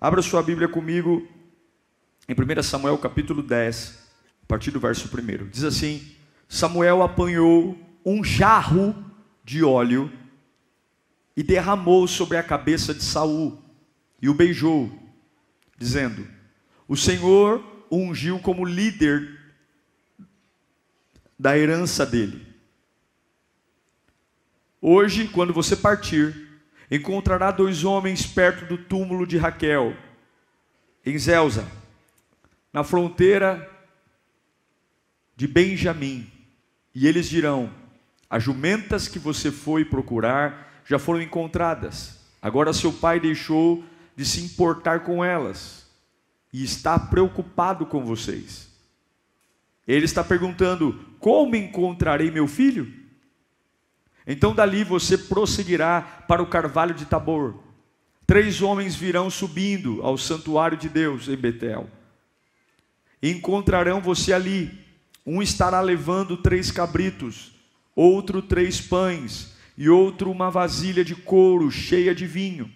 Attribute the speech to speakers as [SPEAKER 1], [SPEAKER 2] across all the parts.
[SPEAKER 1] Abra sua Bíblia comigo em 1 Samuel capítulo 10, a partir do verso 1. Diz assim: Samuel apanhou um jarro de óleo e derramou sobre a cabeça de Saul e o beijou, dizendo: O Senhor o ungiu como líder da herança dele. Hoje, quando você partir, encontrará dois homens perto do túmulo de Raquel, em Zelza, na fronteira de Benjamim, e eles dirão: As jumentas que você foi procurar já foram encontradas. Agora seu pai deixou de se importar com elas e está preocupado com vocês. Ele está perguntando: Como encontrarei meu filho? Então dali você prosseguirá para o carvalho de Tabor. Três homens virão subindo ao santuário de Deus em Betel. E encontrarão você ali. Um estará levando três cabritos, outro três pães, e outro uma vasilha de couro cheia de vinho.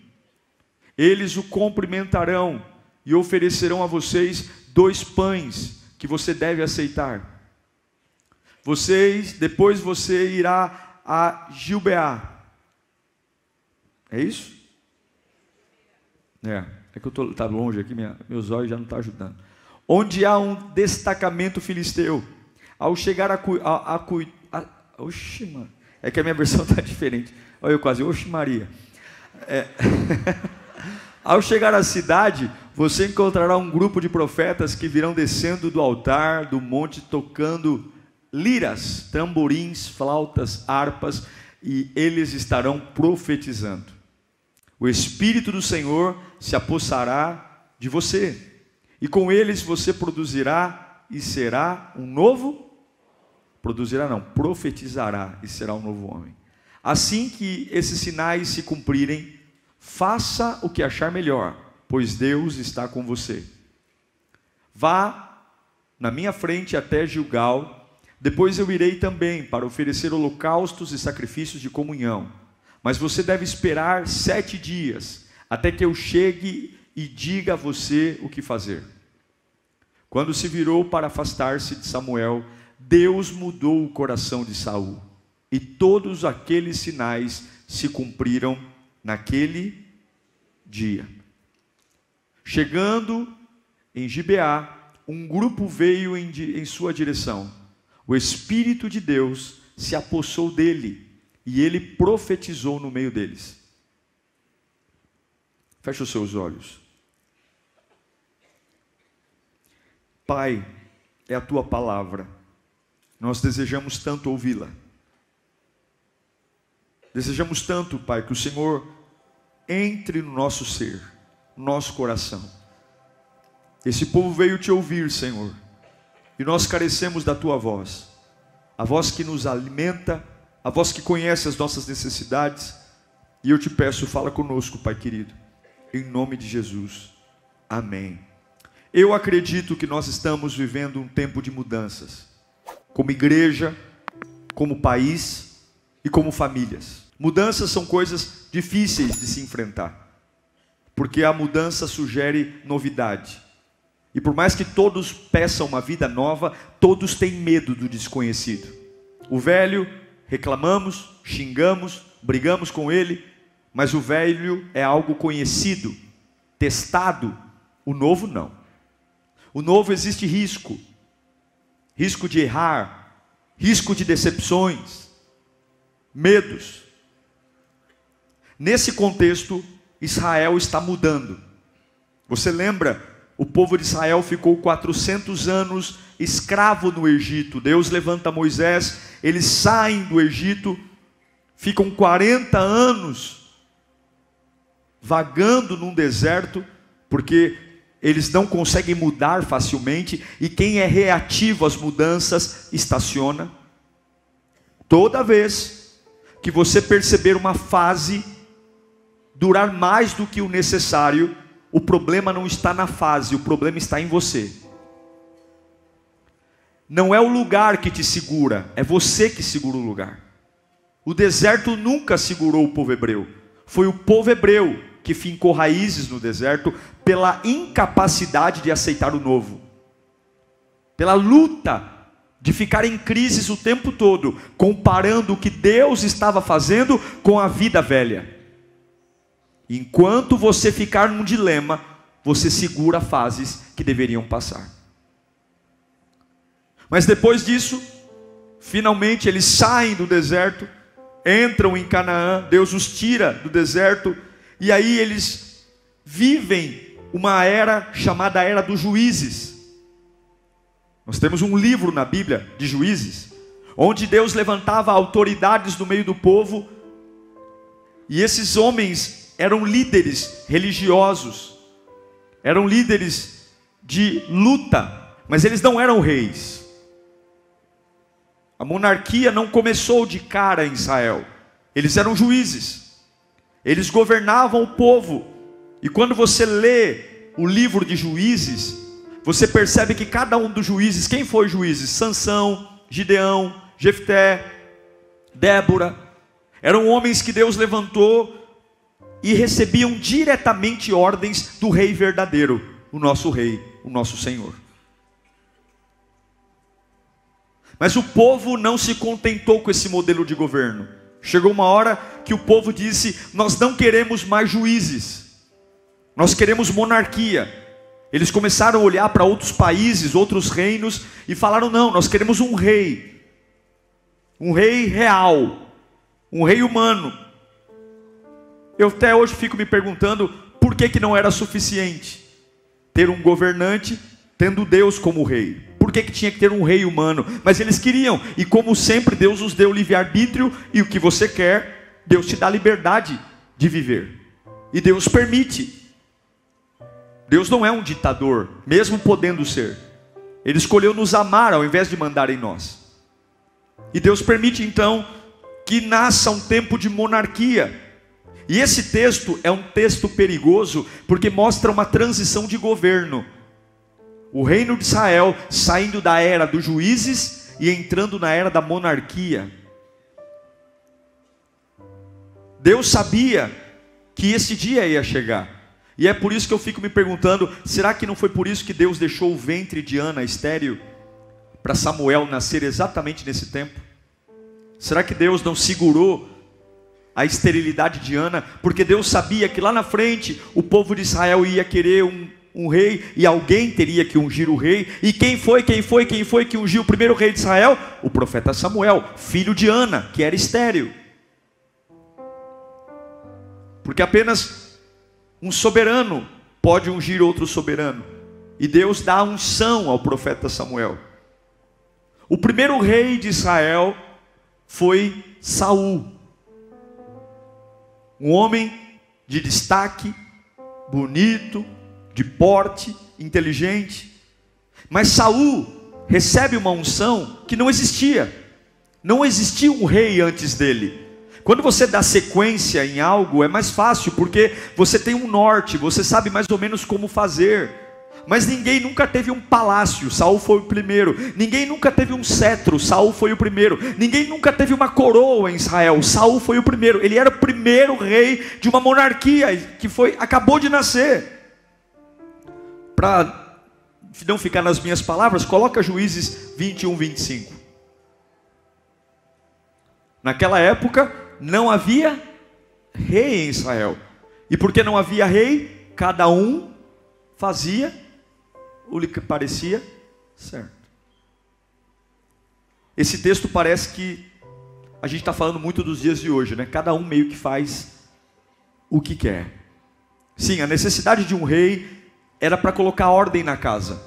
[SPEAKER 1] Eles o cumprimentarão e oferecerão a vocês dois pães que você deve aceitar. Vocês, depois você irá a Gilbeá. É isso? É, é que eu estou tá longe aqui, minha, meus olhos já não estão tá ajudando. Onde há um destacamento filisteu. Ao chegar a, a, a, a Oxi, mano. É que a minha versão está diferente. Olha eu quase, oxi Maria. É, Ao chegar à cidade, você encontrará um grupo de profetas que virão descendo do altar, do monte, tocando liras, tamborins, flautas, harpas, e eles estarão profetizando. O Espírito do Senhor se apossará de você, e com eles você produzirá e será um novo produzirá não, profetizará e será um novo homem. Assim que esses sinais se cumprirem, faça o que achar melhor, pois Deus está com você. Vá na minha frente até Gilgal, depois eu irei também para oferecer holocaustos e sacrifícios de comunhão. Mas você deve esperar sete dias, até que eu chegue e diga a você o que fazer. Quando se virou para afastar-se de Samuel, Deus mudou o coração de Saul, e todos aqueles sinais se cumpriram naquele dia. Chegando em Gibeá, um grupo veio em, em sua direção. O Espírito de Deus se apossou dele e ele profetizou no meio deles. Feche os seus olhos. Pai, é a tua palavra nós desejamos tanto ouvi-la. Desejamos tanto, Pai, que o Senhor entre no nosso ser, no nosso coração. Esse povo veio te ouvir, Senhor, e nós carecemos da tua voz, a voz que nos alimenta, a voz que conhece as nossas necessidades. E eu te peço, fala conosco, Pai querido, em nome de Jesus. Amém. Eu acredito que nós estamos vivendo um tempo de mudanças como igreja, como país e como famílias. Mudanças são coisas difíceis de se enfrentar, porque a mudança sugere novidade. E por mais que todos peçam uma vida nova, todos têm medo do desconhecido. O velho, reclamamos, xingamos, brigamos com ele, mas o velho é algo conhecido, testado, o novo não. O novo existe risco, risco de errar, risco de decepções, medos. Nesse contexto, Israel está mudando. Você lembra? O povo de Israel ficou 400 anos escravo no Egito. Deus levanta Moisés, eles saem do Egito, ficam 40 anos vagando num deserto, porque eles não conseguem mudar facilmente, e quem é reativo às mudanças estaciona. Toda vez que você perceber uma fase durar mais do que o necessário, o problema não está na fase, o problema está em você. Não é o lugar que te segura, é você que segura o lugar. O deserto nunca segurou o povo hebreu, foi o povo hebreu que fincou raízes no deserto pela incapacidade de aceitar o novo, pela luta de ficar em crises o tempo todo, comparando o que Deus estava fazendo com a vida velha. Enquanto você ficar num dilema, você segura fases que deveriam passar. Mas depois disso, finalmente eles saem do deserto, entram em Canaã, Deus os tira do deserto, e aí eles vivem uma era chamada Era dos Juízes. Nós temos um livro na Bíblia de juízes, onde Deus levantava autoridades no meio do povo, e esses homens eram líderes religiosos, eram líderes de luta, mas eles não eram reis. A monarquia não começou de cara em Israel. Eles eram juízes. Eles governavam o povo. E quando você lê o livro de Juízes, você percebe que cada um dos juízes, quem foi juízes? Sansão, Gideão, Jefté, Débora, eram homens que Deus levantou e recebiam diretamente ordens do rei verdadeiro, o nosso rei, o nosso Senhor. Mas o povo não se contentou com esse modelo de governo. Chegou uma hora que o povo disse: Nós não queremos mais juízes, nós queremos monarquia. Eles começaram a olhar para outros países, outros reinos, e falaram: Não, nós queremos um rei, um rei real, um rei humano. Eu até hoje fico me perguntando por que, que não era suficiente ter um governante tendo Deus como rei por que, que tinha que ter um rei humano? Mas eles queriam, e como sempre, Deus os deu livre-arbítrio, e o que você quer, Deus te dá liberdade de viver, e Deus permite. Deus não é um ditador, mesmo podendo ser. Ele escolheu nos amar ao invés de mandar em nós. E Deus permite então que nasça um tempo de monarquia. E esse texto é um texto perigoso porque mostra uma transição de governo o reino de Israel saindo da era dos juízes e entrando na era da monarquia. Deus sabia que esse dia ia chegar. E é por isso que eu fico me perguntando: será que não foi por isso que Deus deixou o ventre de Ana estéril para Samuel nascer exatamente nesse tempo? Será que Deus não segurou a esterilidade de Ana? Porque Deus sabia que lá na frente o povo de Israel ia querer um um rei e alguém teria que ungir o rei. E quem foi, quem foi, quem foi que ungiu o primeiro rei de Israel? O profeta Samuel, filho de Ana, que era estéril. Porque apenas um soberano pode ungir outro soberano. E Deus dá unção ao profeta Samuel. O primeiro rei de Israel foi Saul. Um homem de destaque, bonito, de porte, inteligente. Mas Saul recebe uma unção que não existia. Não existia um rei antes dele. Quando você dá sequência em algo, é mais fácil, porque você tem um norte, você sabe mais ou menos como fazer. Mas ninguém nunca teve um palácio, Saul foi o primeiro. Ninguém nunca teve um cetro, Saul foi o primeiro. Ninguém nunca teve uma coroa em Israel, Saul foi o primeiro. Ele era o primeiro rei de uma monarquia que foi acabou de nascer para não ficar nas minhas palavras, coloca Juízes 21, 25. Naquela época não havia rei em Israel. E porque não havia rei, cada um fazia o que parecia certo. Esse texto parece que a gente está falando muito dos dias de hoje, né? Cada um meio que faz o que quer. Sim, a necessidade de um rei era para colocar ordem na casa.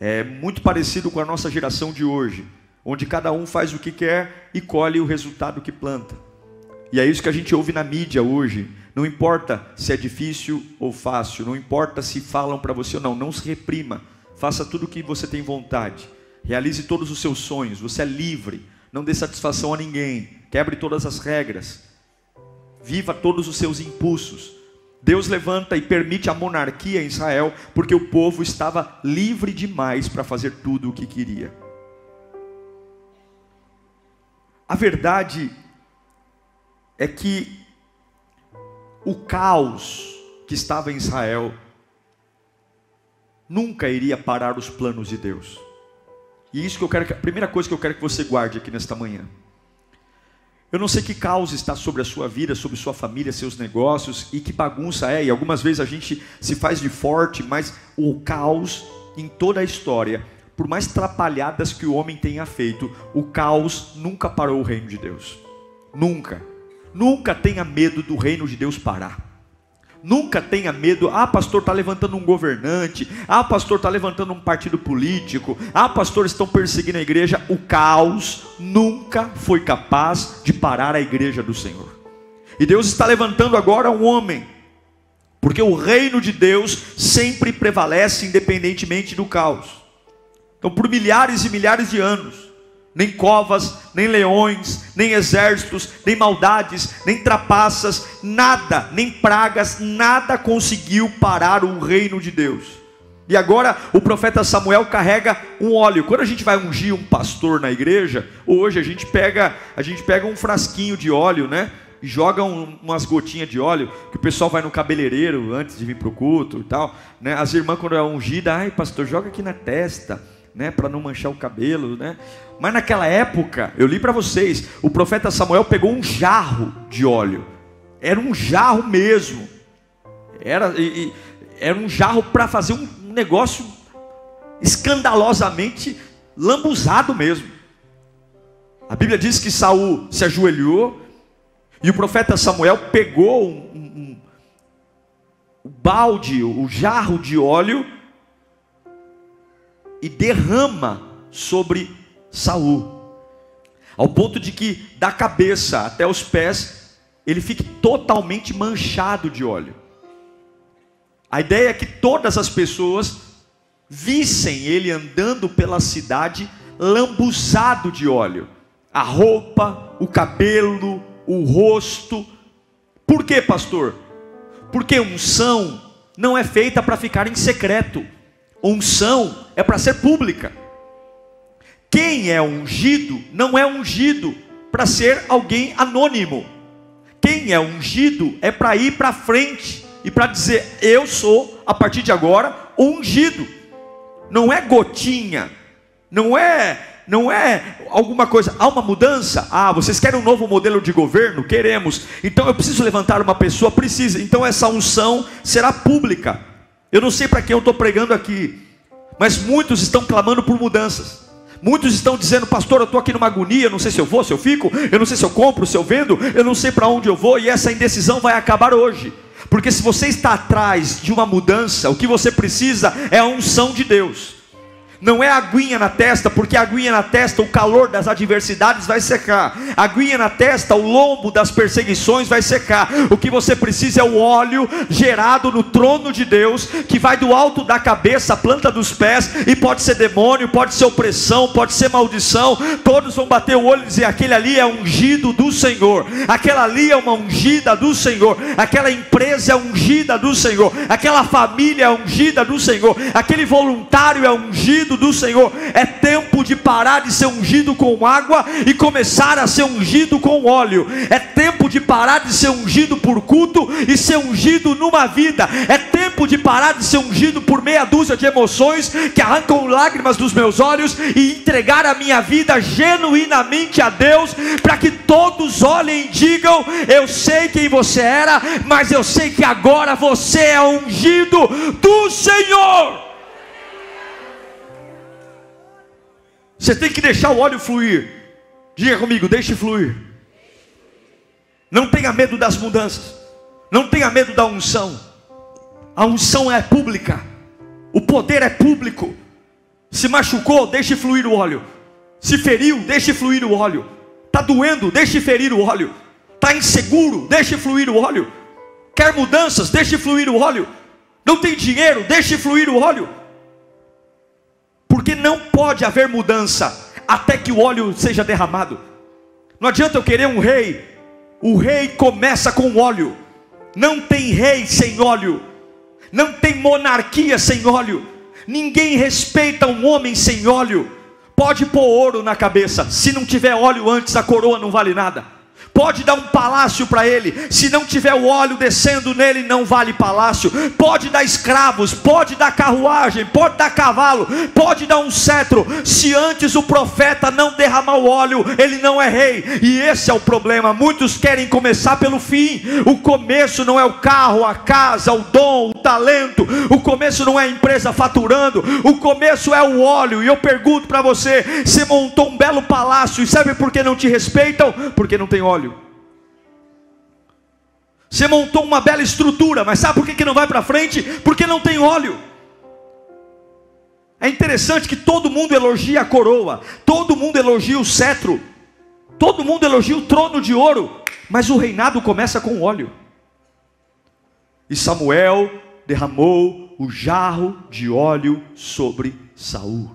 [SPEAKER 1] É muito parecido com a nossa geração de hoje, onde cada um faz o que quer e colhe o resultado que planta. E é isso que a gente ouve na mídia hoje. Não importa se é difícil ou fácil, não importa se falam para você ou não, não se reprima. Faça tudo o que você tem vontade. Realize todos os seus sonhos. Você é livre. Não dê satisfação a ninguém. Quebre todas as regras. Viva todos os seus impulsos. Deus levanta e permite a monarquia em Israel, porque o povo estava livre demais para fazer tudo o que queria. A verdade é que o caos que estava em Israel nunca iria parar os planos de Deus. E isso que eu quero, que, a primeira coisa que eu quero que você guarde aqui nesta manhã. Eu não sei que caos está sobre a sua vida, sobre sua família, seus negócios e que bagunça é. E algumas vezes a gente se faz de forte, mas o caos em toda a história, por mais trapalhadas que o homem tenha feito, o caos nunca parou o reino de Deus. Nunca. Nunca tenha medo do reino de Deus parar. Nunca tenha medo. Ah, pastor, está levantando um governante. Ah, pastor, está levantando um partido político. Ah, pastor, estão perseguindo a igreja. O caos nunca foi capaz de parar a igreja do Senhor. E Deus está levantando agora um homem, porque o reino de Deus sempre prevalece independentemente do caos. Então, por milhares e milhares de anos, nem covas, nem leões, nem exércitos, nem maldades, nem trapaças, nada, nem pragas, nada conseguiu parar o reino de Deus. E agora o profeta Samuel carrega um óleo. Quando a gente vai ungir um pastor na igreja, hoje a gente pega, a gente pega um frasquinho de óleo, né? E joga um, umas gotinhas de óleo, que o pessoal vai no cabeleireiro antes de vir para o culto e tal. Né? As irmãs, quando é ungida, ai pastor, joga aqui na testa né, para não manchar o cabelo, né? Mas naquela época, eu li para vocês, o profeta Samuel pegou um jarro de óleo. Era um jarro mesmo. Era, e, era um jarro para fazer um negócio escandalosamente lambuzado mesmo. A Bíblia diz que Saul se ajoelhou e o profeta Samuel pegou um, um, um balde, o um jarro de óleo e derrama sobre Saul. Ao ponto de que da cabeça até os pés ele fique totalmente manchado de óleo. A ideia é que todas as pessoas vissem ele andando pela cidade lambuzado de óleo. A roupa, o cabelo, o rosto. Por quê, pastor? Porque unção não é feita para ficar em secreto. Unção é para ser pública. Quem é ungido não é ungido para ser alguém anônimo. Quem é ungido é para ir para frente e para dizer: Eu sou, a partir de agora, ungido. Não é gotinha, não é não é alguma coisa, há uma mudança? Ah, vocês querem um novo modelo de governo? Queremos. Então eu preciso levantar uma pessoa, precisa. Então essa unção será pública. Eu não sei para quem eu estou pregando aqui, mas muitos estão clamando por mudanças. Muitos estão dizendo, pastor, eu estou aqui numa agonia, não sei se eu vou, se eu fico, eu não sei se eu compro, se eu vendo, eu não sei para onde eu vou, e essa indecisão vai acabar hoje. Porque se você está atrás de uma mudança, o que você precisa é a unção de Deus. Não é aguinha na testa, porque aguinha na testa, o calor das adversidades vai secar. Aguinha na testa, o lombo das perseguições vai secar. O que você precisa é o óleo gerado no trono de Deus, que vai do alto da cabeça, a planta dos pés, e pode ser demônio, pode ser opressão, pode ser maldição. Todos vão bater o olho e dizer: aquele ali é ungido do Senhor, aquela ali é uma ungida do Senhor, aquela empresa é ungida do Senhor, aquela família é ungida do Senhor, aquele voluntário é ungido ungido do Senhor. É tempo de parar de ser ungido com água e começar a ser ungido com óleo. É tempo de parar de ser ungido por culto e ser ungido numa vida. É tempo de parar de ser ungido por meia dúzia de emoções que arrancam lágrimas dos meus olhos e entregar a minha vida genuinamente a Deus, para que todos olhem e digam: Eu sei quem você era, mas eu sei que agora você é ungido do Senhor. Você tem que deixar o óleo fluir. Diga comigo, deixe fluir. Não tenha medo das mudanças. Não tenha medo da unção. A unção é pública. O poder é público. Se machucou, deixe fluir o óleo. Se feriu, deixe fluir o óleo. Está doendo, deixe ferir o óleo. Está inseguro, deixe fluir o óleo. Quer mudanças, deixe fluir o óleo. Não tem dinheiro, deixe fluir o óleo não pode haver mudança até que o óleo seja derramado. Não adianta eu querer um rei, o rei começa com óleo. Não tem rei sem óleo, não tem monarquia sem óleo. Ninguém respeita um homem sem óleo. Pode pôr ouro na cabeça, se não tiver óleo antes, a coroa não vale nada. Pode dar um palácio para ele, se não tiver o óleo descendo nele, não vale palácio. Pode dar escravos, pode dar carruagem, pode dar cavalo, pode dar um cetro, se antes o profeta não derramar o óleo, ele não é rei. E esse é o problema. Muitos querem começar pelo fim. O começo não é o carro, a casa, o dom, o talento. O começo não é a empresa faturando. O começo é o óleo. E eu pergunto para você: você montou um belo palácio e sabe por que não te respeitam? Porque não tem óleo. Você montou uma bela estrutura, mas sabe por que, não vai para frente? Porque não tem óleo. É interessante que todo mundo elogia a coroa, todo mundo elogia o cetro, todo mundo elogia o trono de ouro, mas o reinado começa com óleo. E Samuel derramou o jarro de óleo sobre Saul.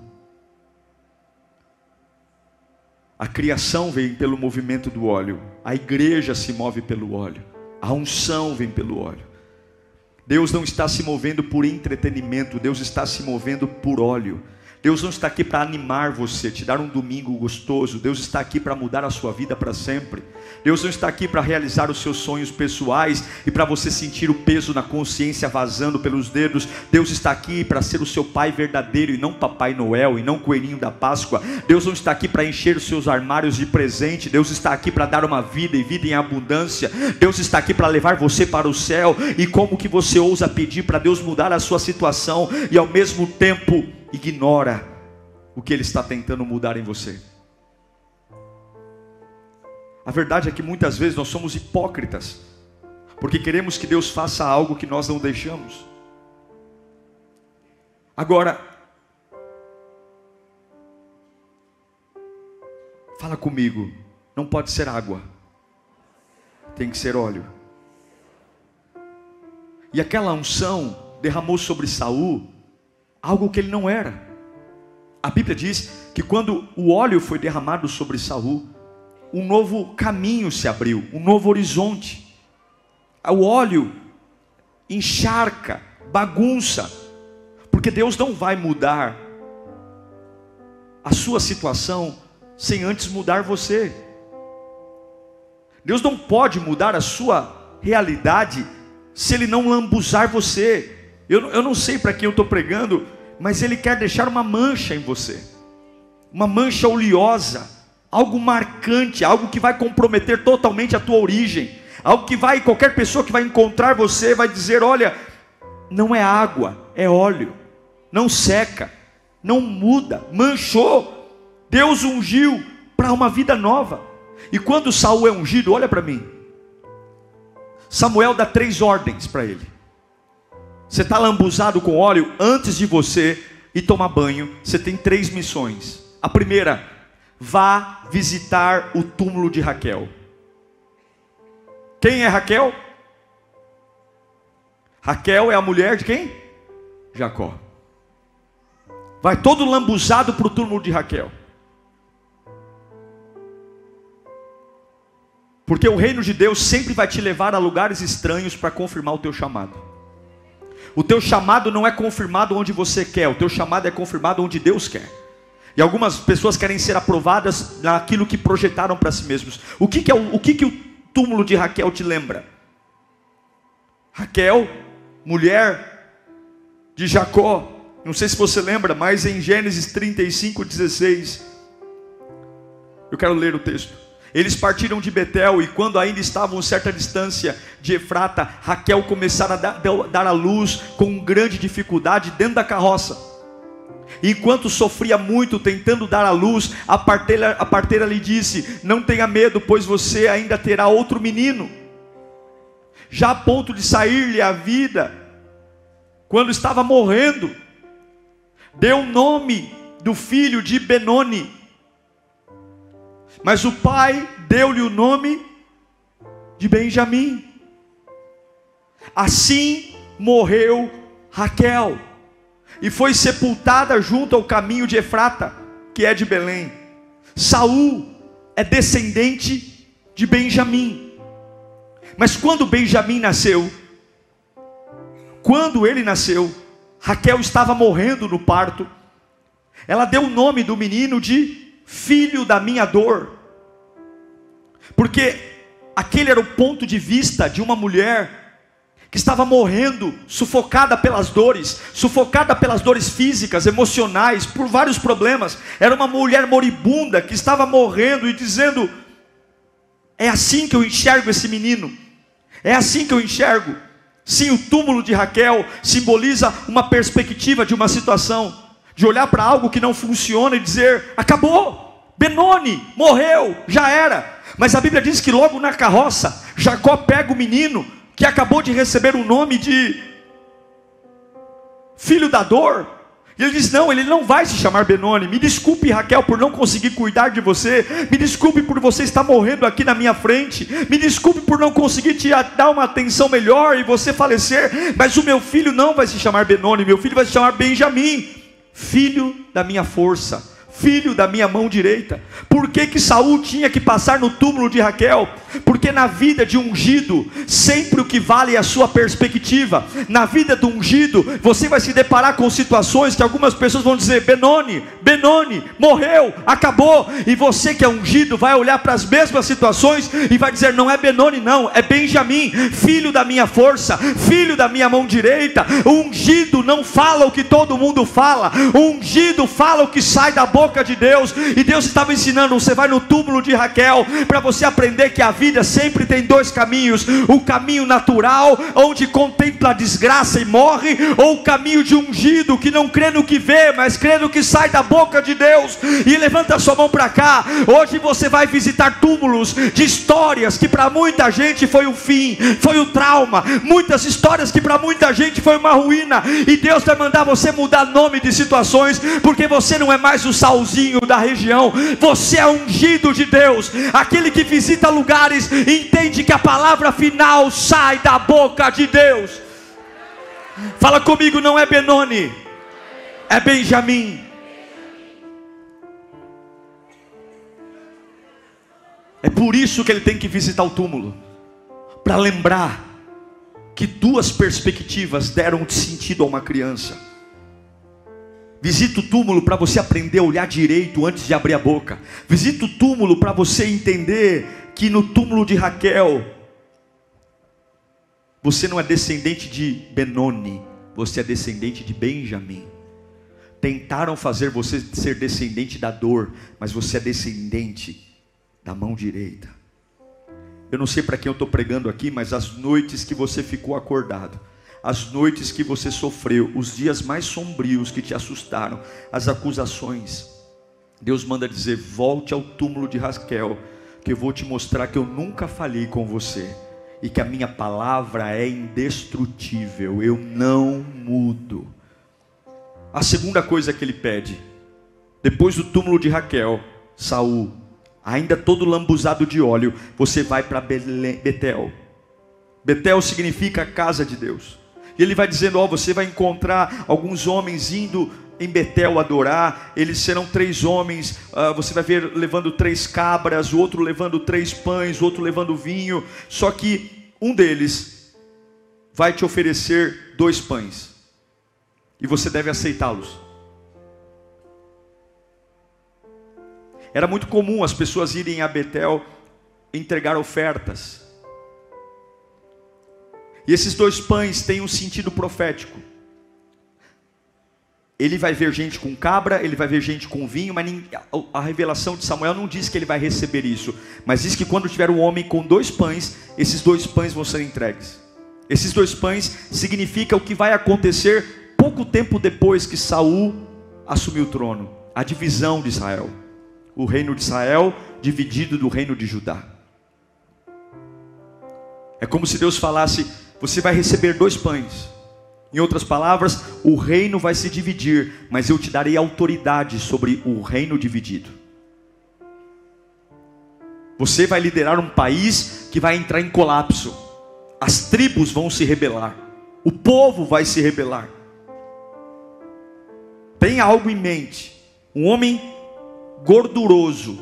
[SPEAKER 1] A criação vem pelo movimento do óleo, a igreja se move pelo óleo, a unção vem pelo óleo. Deus não está se movendo por entretenimento, Deus está se movendo por óleo. Deus não está aqui para animar você, te dar um domingo gostoso. Deus está aqui para mudar a sua vida para sempre. Deus não está aqui para realizar os seus sonhos pessoais e para você sentir o peso na consciência vazando pelos dedos. Deus está aqui para ser o seu pai verdadeiro e não Papai Noel e não coelhinho da Páscoa. Deus não está aqui para encher os seus armários de presente. Deus está aqui para dar uma vida e vida em abundância. Deus está aqui para levar você para o céu. E como que você ousa pedir para Deus mudar a sua situação e ao mesmo tempo ignora o que Ele está tentando mudar em você. A verdade é que muitas vezes nós somos hipócritas, porque queremos que Deus faça algo que nós não deixamos. Agora, fala comigo, não pode ser água, tem que ser óleo. E aquela unção derramou sobre Saul algo que ele não era. A Bíblia diz que quando o óleo foi derramado sobre Saul, um novo caminho se abriu, um novo horizonte. O óleo encharca, bagunça, porque Deus não vai mudar a sua situação sem antes mudar você. Deus não pode mudar a sua realidade se Ele não lambuzar você. Eu, eu não sei para quem eu estou pregando, mas Ele quer deixar uma mancha em você, uma mancha oleosa, algo marcante, algo que vai comprometer totalmente a tua origem, algo que vai, qualquer pessoa que vai encontrar você vai dizer: olha, não é água, é óleo, não seca, não muda, manchou. Deus ungiu para uma vida nova. E quando Saul é ungido, olha para mim. Samuel dá três ordens para ele. Você está lambuzado com óleo antes de você ir tomar banho. Você tem três missões. A primeira, vá visitar o túmulo de Raquel. Quem é Raquel? Raquel é a mulher de quem? Jacó. Vai todo lambuzado para o túmulo de Raquel. Porque o reino de Deus sempre vai te levar a lugares estranhos para confirmar o teu chamado. O teu chamado não é confirmado onde você quer, o teu chamado é confirmado onde Deus quer. E algumas pessoas querem ser aprovadas naquilo que projetaram para si mesmos. O que, que é o, o que, que o túmulo de Raquel te lembra? Raquel, mulher de Jacó. Não sei se você lembra, mas em Gênesis 35, 16. Eu quero ler o texto. Eles partiram de Betel e quando ainda estavam a certa distância de Efrata, Raquel começara a dar, a luz com grande dificuldade dentro da carroça. Enquanto sofria muito tentando dar a luz, a parteira, a parteira lhe disse: Não tenha medo, pois você ainda terá outro menino. Já a ponto de sair-lhe a vida, quando estava morrendo, deu o nome do filho de Benoni mas o pai deu-lhe o nome de Benjamim. Assim morreu Raquel e foi sepultada junto ao caminho de Efrata, que é de Belém. Saul é descendente de Benjamim. Mas quando Benjamim nasceu, quando ele nasceu, Raquel estava morrendo no parto. Ela deu o nome do menino de filho da minha dor. Porque aquele era o ponto de vista de uma mulher que estava morrendo, sufocada pelas dores, sufocada pelas dores físicas, emocionais, por vários problemas. Era uma mulher moribunda que estava morrendo e dizendo: É assim que eu enxergo esse menino, é assim que eu enxergo. Sim, o túmulo de Raquel simboliza uma perspectiva de uma situação, de olhar para algo que não funciona e dizer: acabou, Benoni morreu, já era. Mas a Bíblia diz que logo na carroça, Jacó pega o menino, que acabou de receber o nome de filho da dor, e ele diz: Não, ele não vai se chamar Benoni. Me desculpe, Raquel, por não conseguir cuidar de você. Me desculpe por você estar morrendo aqui na minha frente. Me desculpe por não conseguir te dar uma atenção melhor e você falecer. Mas o meu filho não vai se chamar Benoni. Meu filho vai se chamar Benjamim, filho da minha força filho da minha mão direita. Por que que Saul tinha que passar no túmulo de Raquel? Porque na vida de ungido, sempre o que vale é a sua perspectiva. Na vida do ungido, você vai se deparar com situações que algumas pessoas vão dizer: Benoni, Benoni, morreu, acabou. E você que é ungido vai olhar para as mesmas situações e vai dizer: Não é Benoni, não, é Benjamim, filho da minha força, filho da minha mão direita. O ungido não fala o que todo mundo fala, o ungido fala o que sai da boca boca de Deus, e Deus estava ensinando: você vai no túmulo de Raquel, para você aprender que a vida sempre tem dois caminhos: o caminho natural, onde contempla a desgraça e morre, ou o caminho de ungido, que não crê no que vê, mas crê no que sai da boca de Deus. E levanta sua mão para cá. Hoje você vai visitar túmulos de histórias que para muita gente foi o fim, foi o trauma, muitas histórias que para muita gente foi uma ruína, e Deus vai mandar você mudar nome de situações, porque você não é mais o salvo Salzinho da região. Você é ungido de Deus. Aquele que visita lugares entende que a palavra final sai da boca de Deus. Fala comigo, não é Benoni, é Benjamim. É por isso que ele tem que visitar o túmulo para lembrar que duas perspectivas deram sentido a uma criança. Visita o túmulo para você aprender a olhar direito antes de abrir a boca. Visita o túmulo para você entender que no túmulo de Raquel, você não é descendente de Benoni, você é descendente de Benjamim. Tentaram fazer você ser descendente da dor, mas você é descendente da mão direita. Eu não sei para quem eu estou pregando aqui, mas as noites que você ficou acordado, as noites que você sofreu, os dias mais sombrios que te assustaram, as acusações. Deus manda dizer: volte ao túmulo de Rasquel, que eu vou te mostrar que eu nunca falhei com você e que a minha palavra é indestrutível, eu não mudo. A segunda coisa que ele pede, depois do túmulo de Raquel, Saul, ainda todo lambuzado de óleo, você vai para Betel. Betel significa casa de Deus. E ele vai dizendo: Ó, oh, você vai encontrar alguns homens indo em Betel adorar, eles serão três homens, uh, você vai ver levando três cabras, o outro levando três pães, o outro levando vinho, só que um deles vai te oferecer dois pães, e você deve aceitá-los. Era muito comum as pessoas irem a Betel entregar ofertas, e esses dois pães têm um sentido profético. Ele vai ver gente com cabra, ele vai ver gente com vinho, mas a revelação de Samuel não diz que ele vai receber isso, mas diz que quando tiver um homem com dois pães, esses dois pães vão ser entregues. Esses dois pães significa o que vai acontecer pouco tempo depois que Saul assumiu o trono, a divisão de Israel. O reino de Israel dividido do reino de Judá. É como se Deus falasse: você vai receber dois pães. Em outras palavras, o reino vai se dividir, mas eu te darei autoridade sobre o reino dividido. Você vai liderar um país que vai entrar em colapso. As tribos vão se rebelar. O povo vai se rebelar. Tenha algo em mente. Um homem gorduroso,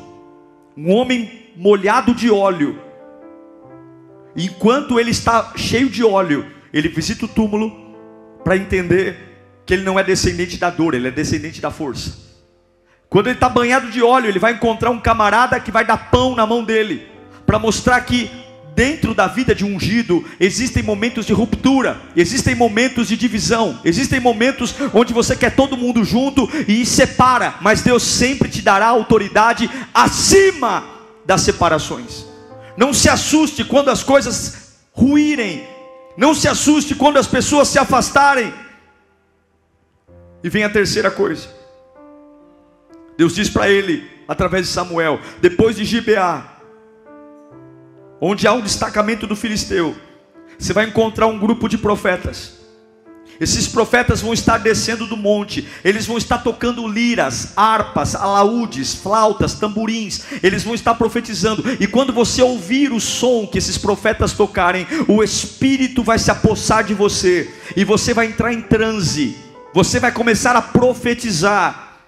[SPEAKER 1] um homem molhado de óleo, Enquanto ele está cheio de óleo, ele visita o túmulo para entender que ele não é descendente da dor, ele é descendente da força. Quando ele está banhado de óleo, ele vai encontrar um camarada que vai dar pão na mão dele, para mostrar que dentro da vida de um ungido, existem momentos de ruptura, existem momentos de divisão, existem momentos onde você quer todo mundo junto e separa, mas Deus sempre te dará autoridade acima das separações. Não se assuste quando as coisas ruírem, não se assuste quando as pessoas se afastarem. E vem a terceira coisa. Deus diz para ele, através de Samuel, depois de Gibeá, onde há um destacamento do filisteu, você vai encontrar um grupo de profetas. Esses profetas vão estar descendo do monte, eles vão estar tocando liras, harpas, alaúdes, flautas, tamborins, eles vão estar profetizando, e quando você ouvir o som que esses profetas tocarem, o Espírito vai se apossar de você, e você vai entrar em transe, você vai começar a profetizar.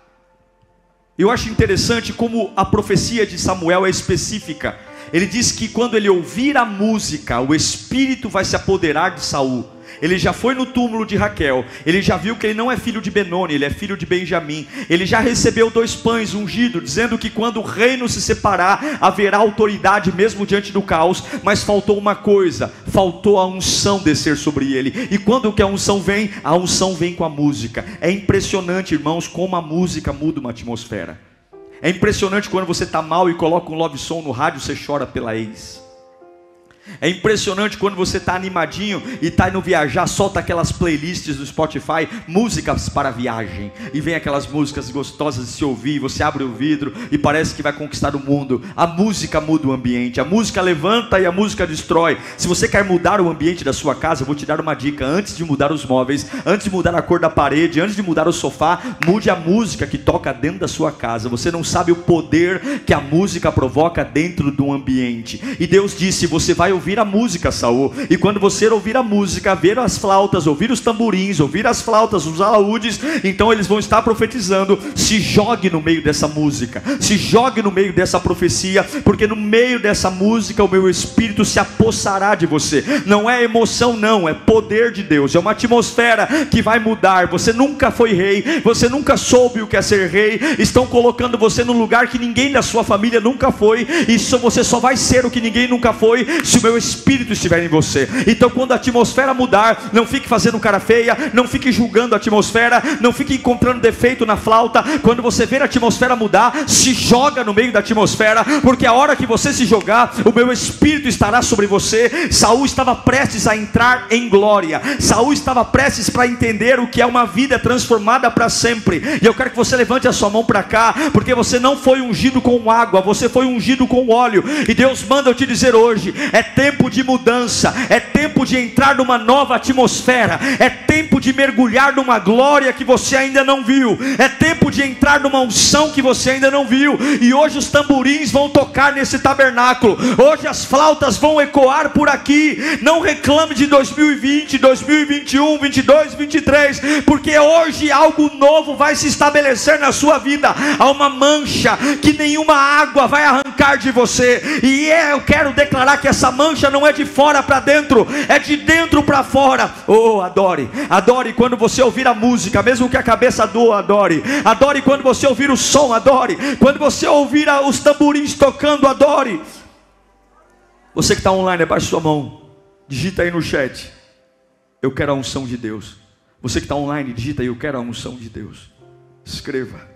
[SPEAKER 1] Eu acho interessante como a profecia de Samuel é específica. Ele diz que quando ele ouvir a música, o espírito vai se apoderar de Saul. Ele já foi no túmulo de Raquel. Ele já viu que ele não é filho de Benoni, ele é filho de Benjamim. Ele já recebeu dois pães ungidos, dizendo que quando o reino se separar, haverá autoridade mesmo diante do caos. Mas faltou uma coisa: faltou a unção descer sobre ele. E quando que a unção vem? A unção vem com a música. É impressionante, irmãos, como a música muda uma atmosfera. É impressionante quando você está mal e coloca um love song no rádio, você chora pela ex. É impressionante quando você está animadinho e está indo viajar, solta aquelas playlists do Spotify, músicas para viagem, e vem aquelas músicas gostosas de se ouvir, você abre o vidro e parece que vai conquistar o mundo. A música muda o ambiente, a música levanta e a música destrói. Se você quer mudar o ambiente da sua casa, eu vou te dar uma dica: antes de mudar os móveis, antes de mudar a cor da parede, antes de mudar o sofá, mude a música que toca dentro da sua casa. Você não sabe o poder que a música provoca dentro do ambiente. E Deus disse: você vai ouvir a música, Saul. E quando você ouvir a música, ver as flautas, ouvir os tamborins, ouvir as flautas, os alaúdes, então eles vão estar profetizando. Se jogue no meio dessa música, se jogue no meio dessa profecia, porque no meio dessa música o meu espírito se apossará de você. Não é emoção, não, é poder de Deus, é uma atmosfera que vai mudar. Você nunca foi rei, você nunca soube o que é ser rei. Estão colocando você num lugar que ninguém da sua família nunca foi, e você só vai ser o que ninguém nunca foi se meu espírito estiver em você. Então, quando a atmosfera mudar, não fique fazendo cara feia, não fique julgando a atmosfera, não fique encontrando defeito na flauta. Quando você ver a atmosfera mudar, se joga no meio da atmosfera, porque a hora que você se jogar, o meu espírito estará sobre você. Saul estava prestes a entrar em glória. Saul estava prestes para entender o que é uma vida transformada para sempre. E eu quero que você levante a sua mão para cá, porque você não foi ungido com água, você foi ungido com óleo. E Deus manda eu te dizer hoje: é tempo de mudança, é tempo de entrar numa nova atmosfera, é tempo de mergulhar numa glória que você ainda não viu, é tempo de entrar numa unção que você ainda não viu, e hoje os tamborins vão tocar nesse tabernáculo, hoje as flautas vão ecoar por aqui. Não reclame de 2020, 2021, 22, 23, porque hoje algo novo vai se estabelecer na sua vida. Há uma mancha que nenhuma água vai arrancar de você, e é, eu quero declarar que essa mancha não é de fora para dentro, é de dentro para fora. Oh, adore, adore quando você ouvir a música, mesmo que a cabeça doa, adore. Adore quando você ouvir o som, adore. Quando você ouvir os tamborins tocando, adore. Você que está online, abaixe sua mão, digita aí no chat. Eu quero a unção de Deus. Você que está online, digita aí, eu quero a unção de Deus. Escreva.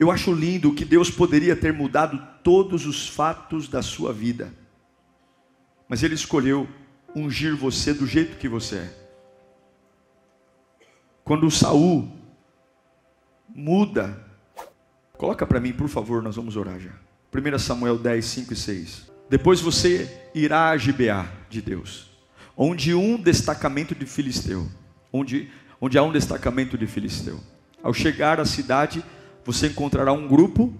[SPEAKER 1] Eu acho lindo que Deus poderia ter mudado todos os fatos da sua vida mas Ele escolheu ungir você do jeito que você é. Quando Saul muda, coloca para mim, por favor, nós vamos orar já. 1 Samuel 10, 5 e 6. Depois você irá a Gibeá de Deus, onde um destacamento de filisteu, onde, onde há um destacamento de filisteu. Ao chegar à cidade, você encontrará um grupo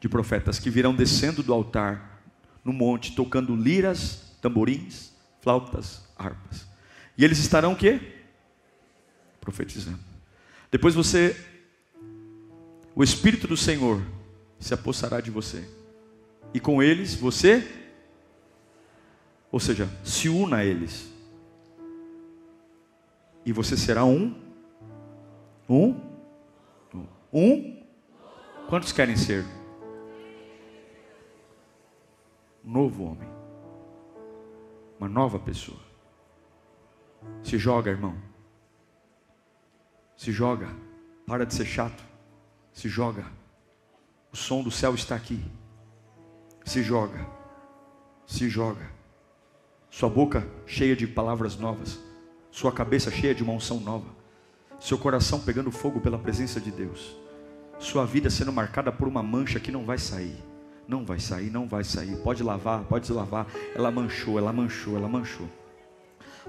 [SPEAKER 1] de profetas que virão descendo do altar no monte, tocando liras, tamborins, flautas, harpas. E eles estarão o quê? Profetizando. Depois você, o Espírito do Senhor se apossará de você. E com eles você, ou seja, se una a eles. E você será um, um, um. Quantos querem ser? Um novo homem. Uma nova pessoa. Se joga, irmão. Se joga. Para de ser chato. Se joga. O som do céu está aqui. Se joga. Se joga. Sua boca cheia de palavras novas. Sua cabeça cheia de uma unção nova. Seu coração pegando fogo pela presença de Deus. Sua vida sendo marcada por uma mancha que não vai sair. Não vai sair, não vai sair. Pode lavar, pode lavar. Ela manchou, ela manchou, ela manchou.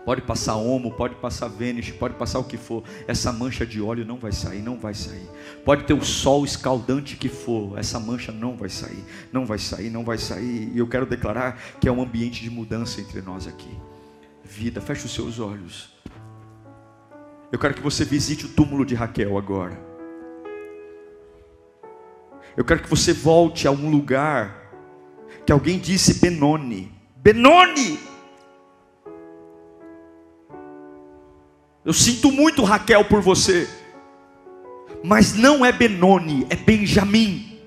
[SPEAKER 1] Pode passar homo, pode passar vênus, pode passar o que for. Essa mancha de óleo não vai sair, não vai sair. Pode ter o sol escaldante que for, essa mancha não vai sair, não vai sair, não vai sair. E eu quero declarar que é um ambiente de mudança entre nós aqui. Vida, feche os seus olhos. Eu quero que você visite o túmulo de Raquel agora. Eu quero que você volte a um lugar que alguém disse Benoni. Benoni! Eu sinto muito, Raquel, por você. Mas não é Benoni, é Benjamim.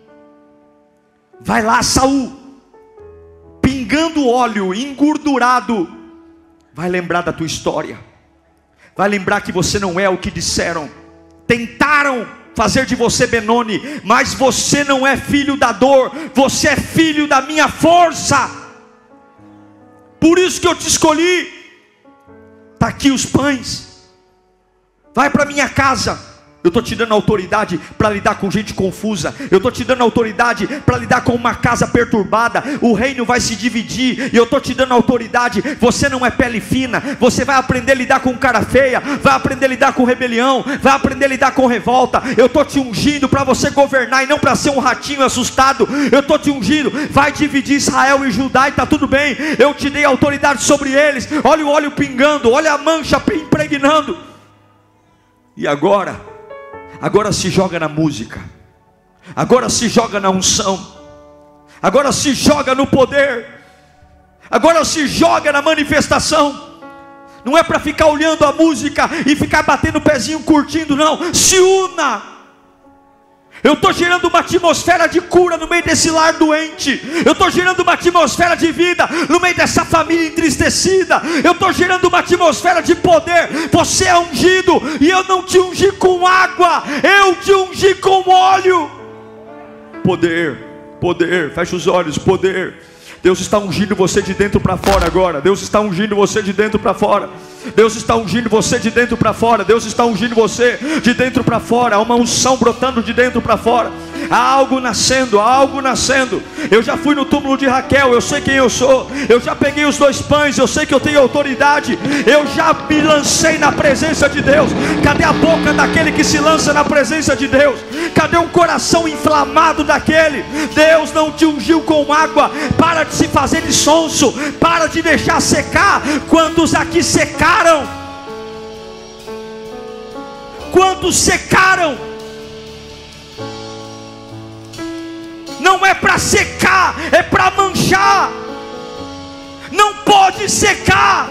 [SPEAKER 1] Vai lá, Saul. Pingando óleo, engordurado. Vai lembrar da tua história. Vai lembrar que você não é o que disseram. Tentaram fazer de você Benoni, mas você não é filho da dor, você é filho da minha força. Por isso que eu te escolhi. Está aqui os pães. Vai para minha casa. Eu estou te dando autoridade para lidar com gente confusa. Eu estou te dando autoridade para lidar com uma casa perturbada. O reino vai se dividir. E eu estou te dando autoridade. Você não é pele fina. Você vai aprender a lidar com cara feia. Vai aprender a lidar com rebelião. Vai aprender a lidar com revolta. Eu estou te ungindo para você governar e não para ser um ratinho assustado. Eu estou te ungindo. Vai dividir Israel e Judá e está tudo bem. Eu te dei autoridade sobre eles. Olha o óleo pingando. Olha a mancha impregnando. E agora, agora se joga na música, agora se joga na unção, agora se joga no poder, agora se joga na manifestação. Não é para ficar olhando a música e ficar batendo o pezinho curtindo, não. Se una eu estou gerando uma atmosfera de cura no meio desse lar doente. Eu estou gerando uma atmosfera de vida no meio dessa família entristecida. Eu estou gerando uma atmosfera de poder. Você é ungido e eu não te ungi com água, eu te ungi com óleo. Poder, poder, fecha os olhos, poder. Deus está ungindo você de dentro para fora agora. Deus está ungindo você de dentro para fora. Deus está ungindo você de dentro para fora. Deus está ungindo você de dentro para fora. Há uma unção brotando de dentro para fora. Há algo nascendo, há algo nascendo. Eu já fui no túmulo de Raquel, eu sei quem eu sou. Eu já peguei os dois pães, eu sei que eu tenho autoridade. Eu já me lancei na presença de Deus. Cadê a boca daquele que se lança na presença de Deus? Cadê o coração inflamado daquele? Deus não te ungiu com água. Para de se fazer de sonso. Para de deixar secar. Quantos aqui secaram? Quantos secaram? não é para secar, é para manchar. Não pode secar.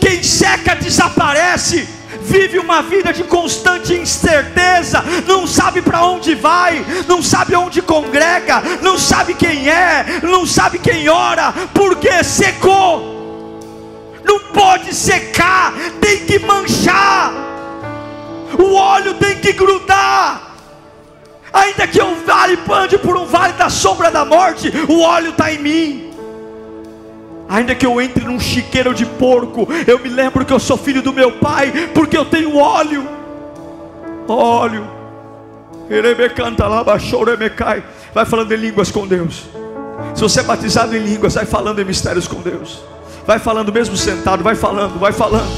[SPEAKER 1] Quem seca desaparece, vive uma vida de constante incerteza, não sabe para onde vai, não sabe onde congrega, não sabe quem é, não sabe quem ora, porque secou. Não pode secar, tem que manchar. O óleo tem que grudar ainda que eu vale ande por um vale da sombra da morte, o óleo está em mim. Ainda que eu entre num chiqueiro de porco, eu me lembro que eu sou filho do meu pai, porque eu tenho óleo. Óleo. Vai falando em línguas com Deus. Se você é batizado em línguas, vai falando em mistérios com Deus. Vai falando mesmo sentado, vai falando, vai falando.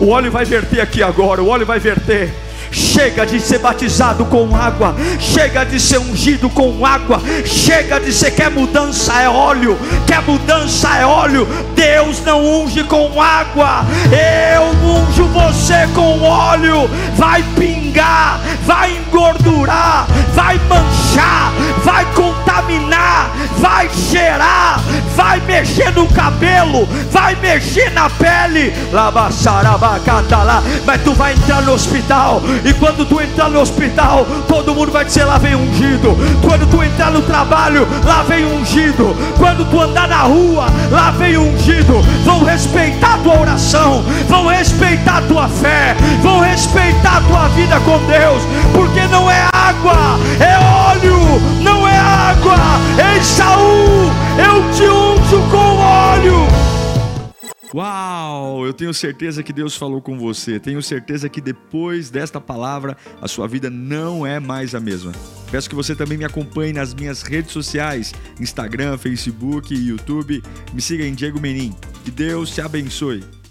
[SPEAKER 1] O óleo vai verter aqui agora, o óleo vai verter. Chega de ser batizado com água, chega de ser ungido com água, chega de ser quer mudança é óleo, quer mudança é óleo. Deus não unge com água, eu unjo você com óleo. Vai pingar, vai engordurar, vai manchar, vai contaminar, vai cheirar, vai mexer no cabelo, vai mexer na pele. Mas tu vai entrar no hospital, e quando tu entrar no hospital, todo mundo vai dizer: lá vem ungido. Quando tu entrar no trabalho, lá vem ungido. Quando tu andar na rua, lá vem ungido. Vão respeitar a tua oração, vão respeitar a tua fé, vão respeitar a tua vida com Deus, porque não é água, é óleo, não é água. Ei, Saul, eu te unjo com óleo.
[SPEAKER 2] Uau! Eu tenho certeza que Deus falou com você. Tenho certeza que depois desta palavra a sua vida não é mais a mesma. Peço que você também me acompanhe nas minhas redes sociais: Instagram, Facebook YouTube. Me siga em Diego Menin. Que Deus te abençoe.